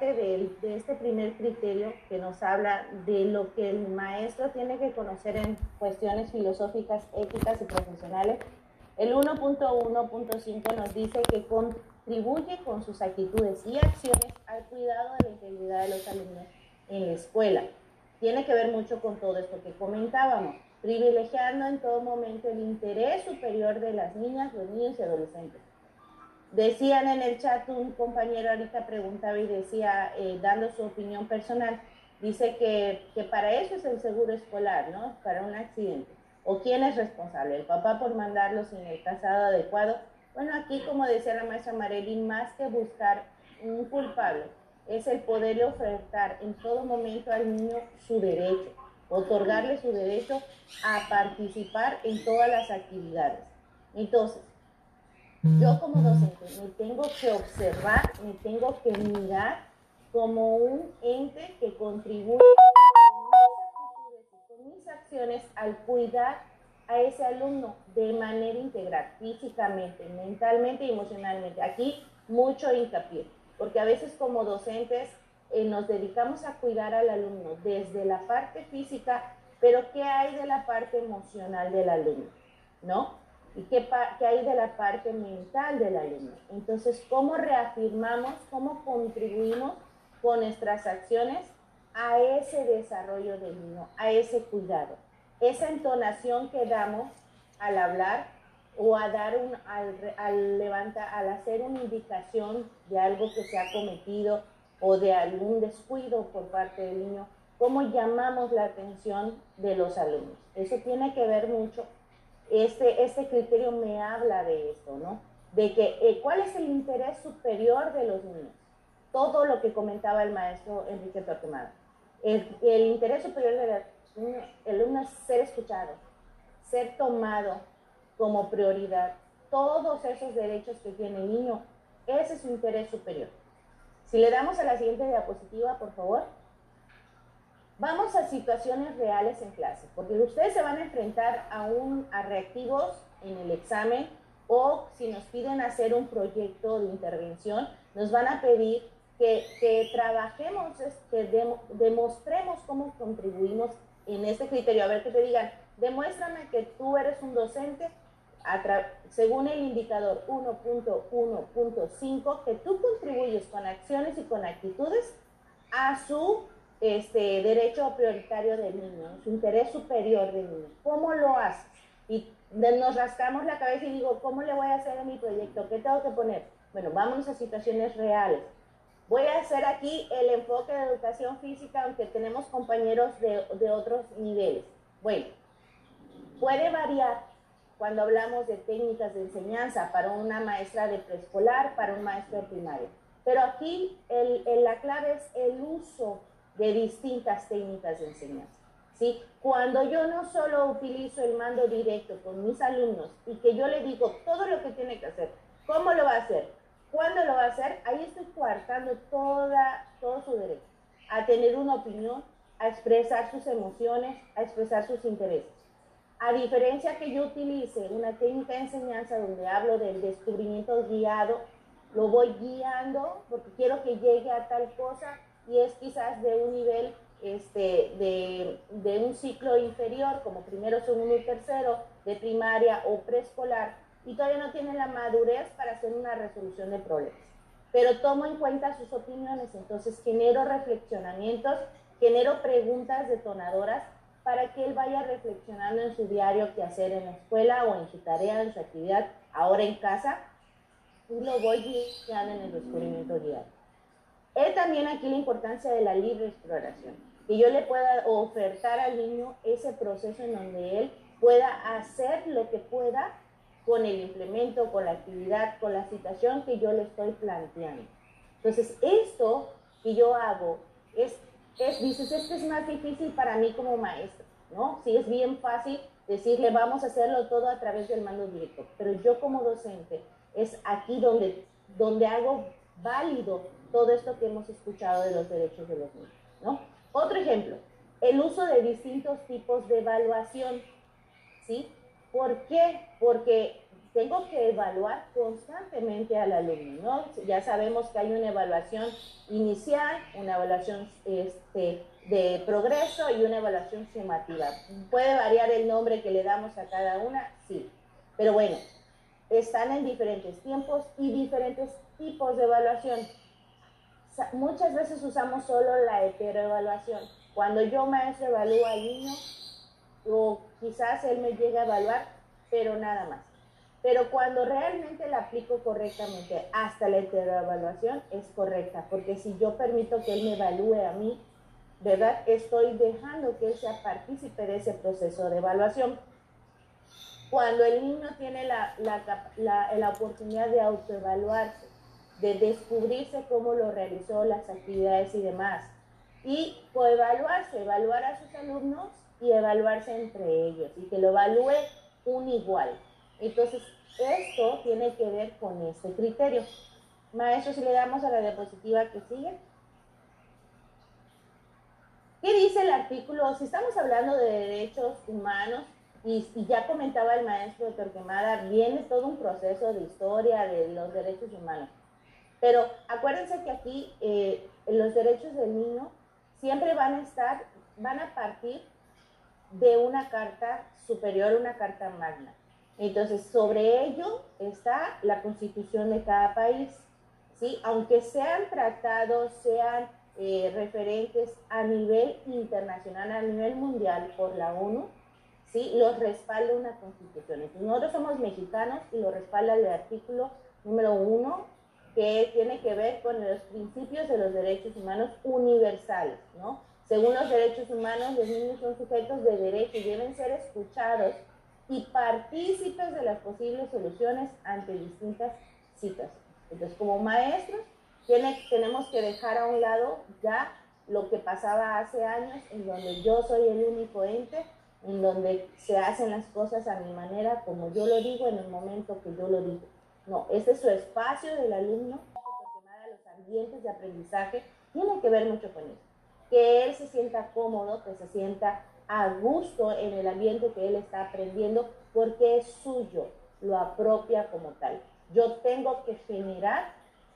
parte de, de, este primer criterio que nos habla de lo que el maestro tiene que conocer en cuestiones filosóficas, éticas y profesionales, el 1.1.5 nos dice que contribuye con sus actitudes y acciones al cuidado de la integridad de los alumnos en la escuela. Tiene que ver mucho con todo esto que comentábamos, privilegiando en todo momento el interés superior de las niñas, los niños y adolescentes Decían en el chat, un compañero ahorita preguntaba y decía, eh, dando su opinión personal, dice que, que, para eso es el seguro escolar, ¿no? Para un accidente. ¿O quién es responsable? ¿El papá por mandarlo sin el casado adecuado? Bueno, aquí, como decía la maestra Marely, más que buscar un culpable, es el poder ofertar en todo momento al niño su derecho, otorgarle su derecho a participar en todas las actividades. Entonces, yo como docente me tengo que observar, me tengo que mirar como un ente que contribuye con mis acciones al cuidar a ese alumno de manera integral, físicamente, mentalmente y emocionalmente. Aquí mucho hincapié, porque a veces como docentes eh, nos dedicamos a cuidar al alumno desde la parte física, pero ¿qué hay de la parte emocional del alumno? ¿No? Y qué, qué, hay de la parte mental del alumno. Entonces, ¿cómo reafirmamos, cómo contribuimos con nuestras acciones a ese desarrollo del niño, a ese cuidado? Esa entonación que damos al hablar o a dar un, al, al levantar, al hacer una indicación de algo que se ha cometido o de algún descuido por parte del niño, cómo llamamos la atención de los alumnos. Eso tiene que ver mucho este, este criterio me habla de esto, ¿no? De que eh, cuál es el interés superior de los niños. Todo lo que comentaba el maestro Enrique Torquemada. El, el interés superior del alumno es ser escuchado, ser tomado como prioridad. Todos esos derechos que tiene el niño, ese es su interés superior. Si le damos a la siguiente diapositiva, por favor. Vamos a situaciones reales en clase, porque ustedes se van a enfrentar a, un, a reactivos en el examen o si nos piden hacer un proyecto de intervención, nos van a pedir que, que trabajemos, que demostremos cómo contribuimos en este criterio. A ver, que te digan, demuéstrame que tú eres un docente según el indicador 1.1.5, que tú contribuyes con acciones y con actitudes a su este derecho prioritario del niño, su interés superior del niño. ¿Cómo lo haces? Y nos rascamos la cabeza y digo, ¿cómo le voy a hacer a mi proyecto? ¿Qué tengo que poner? Bueno, vámonos a situaciones reales. Voy a hacer aquí el enfoque de educación física, aunque tenemos compañeros de, de otros niveles. Bueno, puede variar cuando hablamos de técnicas de enseñanza para una maestra de preescolar, para un maestro de primaria. Pero aquí el, el, la clave es el uso de distintas técnicas de enseñanza. ¿sí? Cuando yo no solo utilizo el mando directo con mis alumnos y que yo le digo todo lo que tiene que hacer, cómo lo va a hacer, cuándo lo va a hacer, ahí estoy coartando toda, todo su derecho a tener una opinión, a expresar sus emociones, a expresar sus intereses. A diferencia que yo utilice una técnica de enseñanza donde hablo del descubrimiento guiado, lo voy guiando porque quiero que llegue a tal cosa, y es quizás de un nivel este, de, de, un ciclo inferior, como primero, segundo y tercero, de primaria o preescolar, y todavía no tiene la madurez para hacer una resolución de problemas. Pero tomo en cuenta sus opiniones, entonces genero reflexionamientos, genero preguntas detonadoras para que él vaya reflexionando en su diario qué hacer en la escuela o en su tarea, en su actividad, ahora en casa, y lo voy guiando en el descubrimiento diario. Es también aquí la importancia de la libre exploración, que yo le pueda ofertar al niño ese proceso en donde él pueda hacer lo que pueda con el implemento, con la actividad, con la situación que yo le estoy planteando. Entonces, esto que yo hago es, es dices, esto es más difícil para mí como maestro, ¿no? Sí, es bien fácil decirle, vamos a hacerlo todo a través del mando directo, pero yo como docente es aquí donde, donde hago válido todo esto que hemos escuchado de los derechos de los niños. ¿no? Otro ejemplo, el uso de distintos tipos de evaluación. ¿sí? ¿Por qué? Porque tengo que evaluar constantemente al alumno, ¿no? Ya sabemos que hay una evaluación inicial, una evaluación este, de progreso y una evaluación sumativa. ¿Puede variar el nombre que le damos a cada una? Sí. Pero bueno, están en diferentes tiempos y diferentes tipos de evaluación. Muchas veces usamos solo la heteroevaluación. Cuando yo maestro evalúo al niño, o quizás él me llega a evaluar, pero nada más. Pero cuando realmente la aplico correctamente hasta la heteroevaluación es correcta, porque si yo permito que él me evalúe a mí, ¿verdad? Estoy dejando que él sea partícipe de ese proceso de evaluación. Cuando el niño tiene la, la, la oportunidad de autoevaluarse, de descubrirse cómo lo realizó, las actividades y demás, y coevaluarse, evaluar a sus alumnos y evaluarse entre ellos, y que lo evalúe un igual. Entonces, esto tiene que ver con este criterio. Maestro, si le damos a la diapositiva que sigue. ¿Qué dice el artículo? Si estamos hablando de derechos humanos, y, ya comentaba el maestro de Torquemada, viene todo un proceso de historia de los derechos humanos. Pero acuérdense que aquí eh, los derechos del niño siempre van a estar, van a partir de una carta superior, una carta magna. Entonces, sobre ello está la constitución de cada país, ¿sí? Aunque sean tratados, sean eh, referentes a nivel internacional, a nivel mundial por la ONU, ¿sí? Los respalda una constitución. Entonces, nosotros somos mexicanos y lo respalda el artículo número uno, que tiene que ver con los principios de los derechos humanos universales, ¿no? Según los derechos humanos, los niños son sujetos de derecho y deben ser escuchados y partícipes de las posibles soluciones ante distintas situaciones. Entonces, como maestros, tiene, tenemos que dejar a un lado ya lo que pasaba hace años, en donde yo soy el único ente, en donde se hacen las cosas a mi manera, como yo lo digo, en el momento que yo lo digo. No, este es su espacio del alumno, porque los ambientes de aprendizaje tiene que ver mucho con eso. Que él se sienta cómodo, que se sienta a gusto en el ambiente que él está aprendiendo porque es suyo, lo apropia como tal. Yo tengo que generar,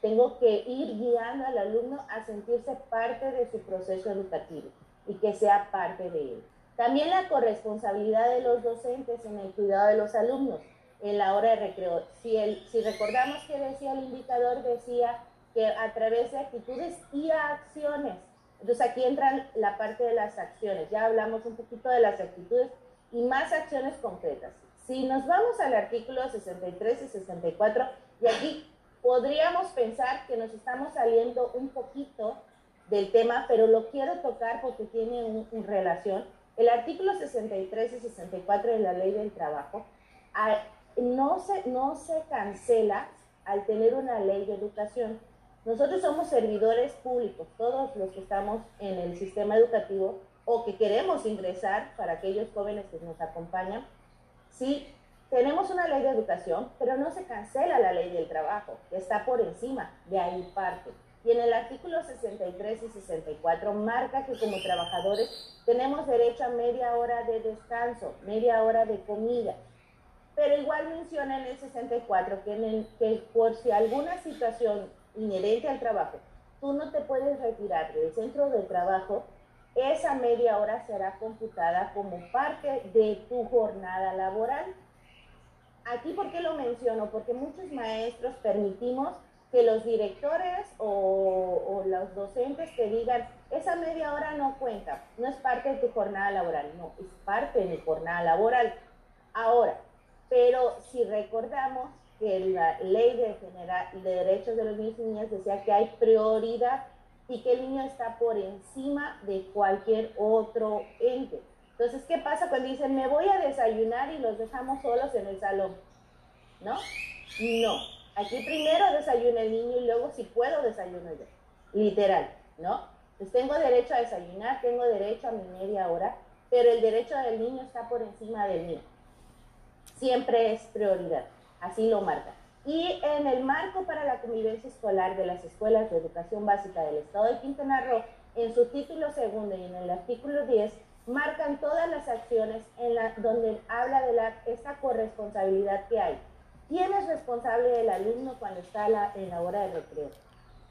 tengo que ir guiando al alumno a sentirse parte de su proceso educativo y que sea parte de él. También la corresponsabilidad de los docentes en el cuidado de los alumnos en la hora de recreo. Si, el, si recordamos que decía el indicador, decía que a través de actitudes y acciones entonces aquí entra la parte de las acciones. Ya hablamos un poquito de las actitudes y más acciones concretas. Si nos vamos al artículo 63 y 64, y aquí podríamos pensar que nos estamos saliendo un poquito del tema, pero lo quiero tocar porque tiene una relación. El artículo 63 y 64 de la ley del trabajo no se, no se cancela al tener una ley de educación. Nosotros somos servidores públicos, todos los que estamos en el sistema educativo o que queremos ingresar para aquellos jóvenes que nos acompañan. Sí, tenemos una ley de educación, pero no se cancela la ley del trabajo, está por encima, de ahí parte. Y en el artículo 63 y 64 marca que como trabajadores tenemos derecho a media hora de descanso, media hora de comida. Pero igual menciona en el 64 que, en el, que por si alguna situación inherente al trabajo, tú no te puedes retirar del centro de trabajo, esa media hora será computada como parte de tu jornada laboral. Aquí, ¿por qué lo menciono? Porque muchos maestros permitimos que los directores o, los docentes te digan, esa media hora no cuenta, no es parte de tu jornada laboral, no, es parte de mi jornada laboral. Ahora, pero si recordamos que la ley de, general, de derechos de los niños y niñas decía que hay prioridad y que el niño está por encima de cualquier otro ente. Entonces, ¿qué pasa cuando dicen, me voy a desayunar y los dejamos solos en el salón? ¿No? No. Aquí primero desayuna el niño y luego si puedo desayuno yo. Literal, ¿no? Pues tengo derecho a desayunar, tengo derecho a mi media hora, pero el derecho del niño está por encima del mío. Siempre es prioridad así lo marca. Y en el marco para la convivencia escolar de las escuelas de educación básica del Estado de Quintana Roo, en su título segundo y en el artículo 10, marcan todas las acciones en la, donde habla de la, esta corresponsabilidad que hay. ¿Quién es responsable del alumno cuando está en la hora de recreo?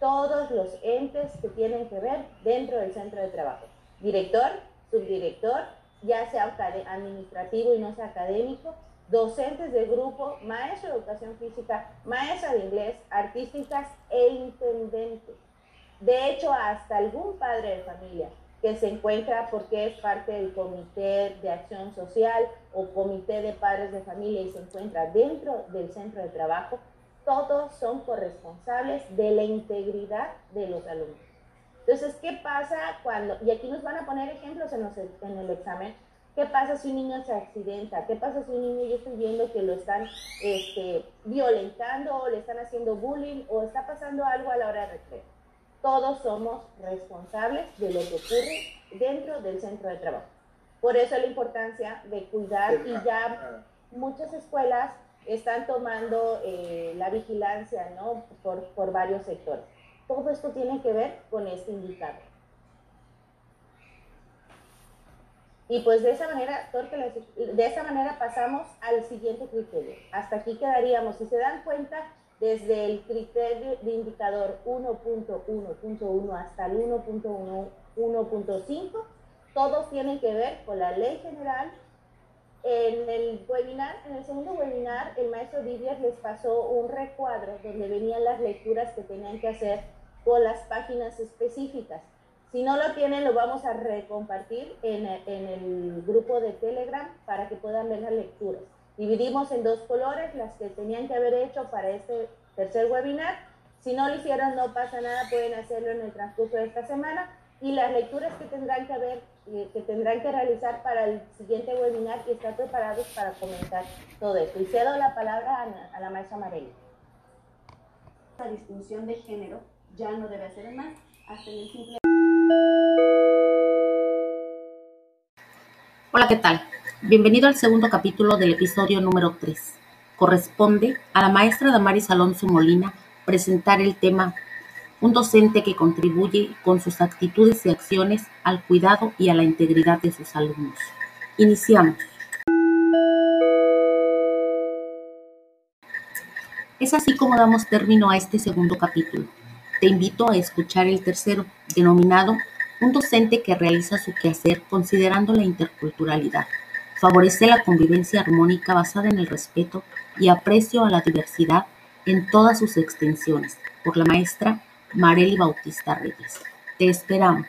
Todos los entes que tienen que ver dentro del centro de trabajo. Director, subdirector, ya sea administrativo y no sea académico, docentes de grupo, maestro de educación física, maestra de inglés, artísticas e intendentes. De hecho, hasta algún padre de familia que se encuentra porque es parte del comité de acción social o comité de padres de familia y se encuentra dentro del centro de trabajo, todos son corresponsables de la integridad de los alumnos. Entonces, ¿qué pasa cuando, y aquí nos van a poner ejemplos en, en el examen, ¿Qué pasa si un niño se accidenta? ¿Qué pasa si un niño yo estoy viendo que lo están este, violentando o le están haciendo bullying o está pasando algo a la hora de recreo? Todos somos responsables de lo que ocurre dentro del centro de trabajo. Por eso la importancia de cuidar y ya muchas escuelas están tomando eh, la vigilancia ¿no? por, por varios sectores. Todo esto tiene que ver con este indicador. Y pues de esa manera, de esa manera pasamos al siguiente criterio. Hasta aquí quedaríamos. Si se dan cuenta, desde el criterio de indicador 1.1.1 hasta el 1.1.5, todos tienen que ver con la ley general. En el webinar, en el segundo webinar, el maestro Didier les pasó un recuadro donde venían las lecturas que tenían que hacer con las páginas específicas. Si no lo tienen, lo vamos a recompartir en, el grupo de Telegram para que puedan ver las lecturas. Dividimos en dos colores las que tenían que haber hecho para este tercer webinar. Si no lo hicieron, no pasa nada, pueden hacerlo en el transcurso de esta semana. Y las lecturas que tendrán que haber, eh, que tendrán que realizar para el siguiente webinar y estar preparados para comentar todo esto. Y cedo la palabra a, la maestra Marelia. La distinción de género ya no debe ser más, hasta el simple Hola, ¿qué tal? Bienvenido al segundo capítulo del episodio número 3. Corresponde a la maestra Damaris Alonso Molina presentar el tema Un docente que contribuye con sus actitudes y acciones al cuidado y a la integridad de sus alumnos. Iniciamos. Es así como damos término a este segundo capítulo. Te invito a escuchar el tercero, denominado un docente que realiza su quehacer considerando la interculturalidad. Favorece la convivencia armónica basada en el respeto y aprecio a la diversidad en todas sus extensiones. Por la maestra Marely Bautista Reyes. Te esperamos.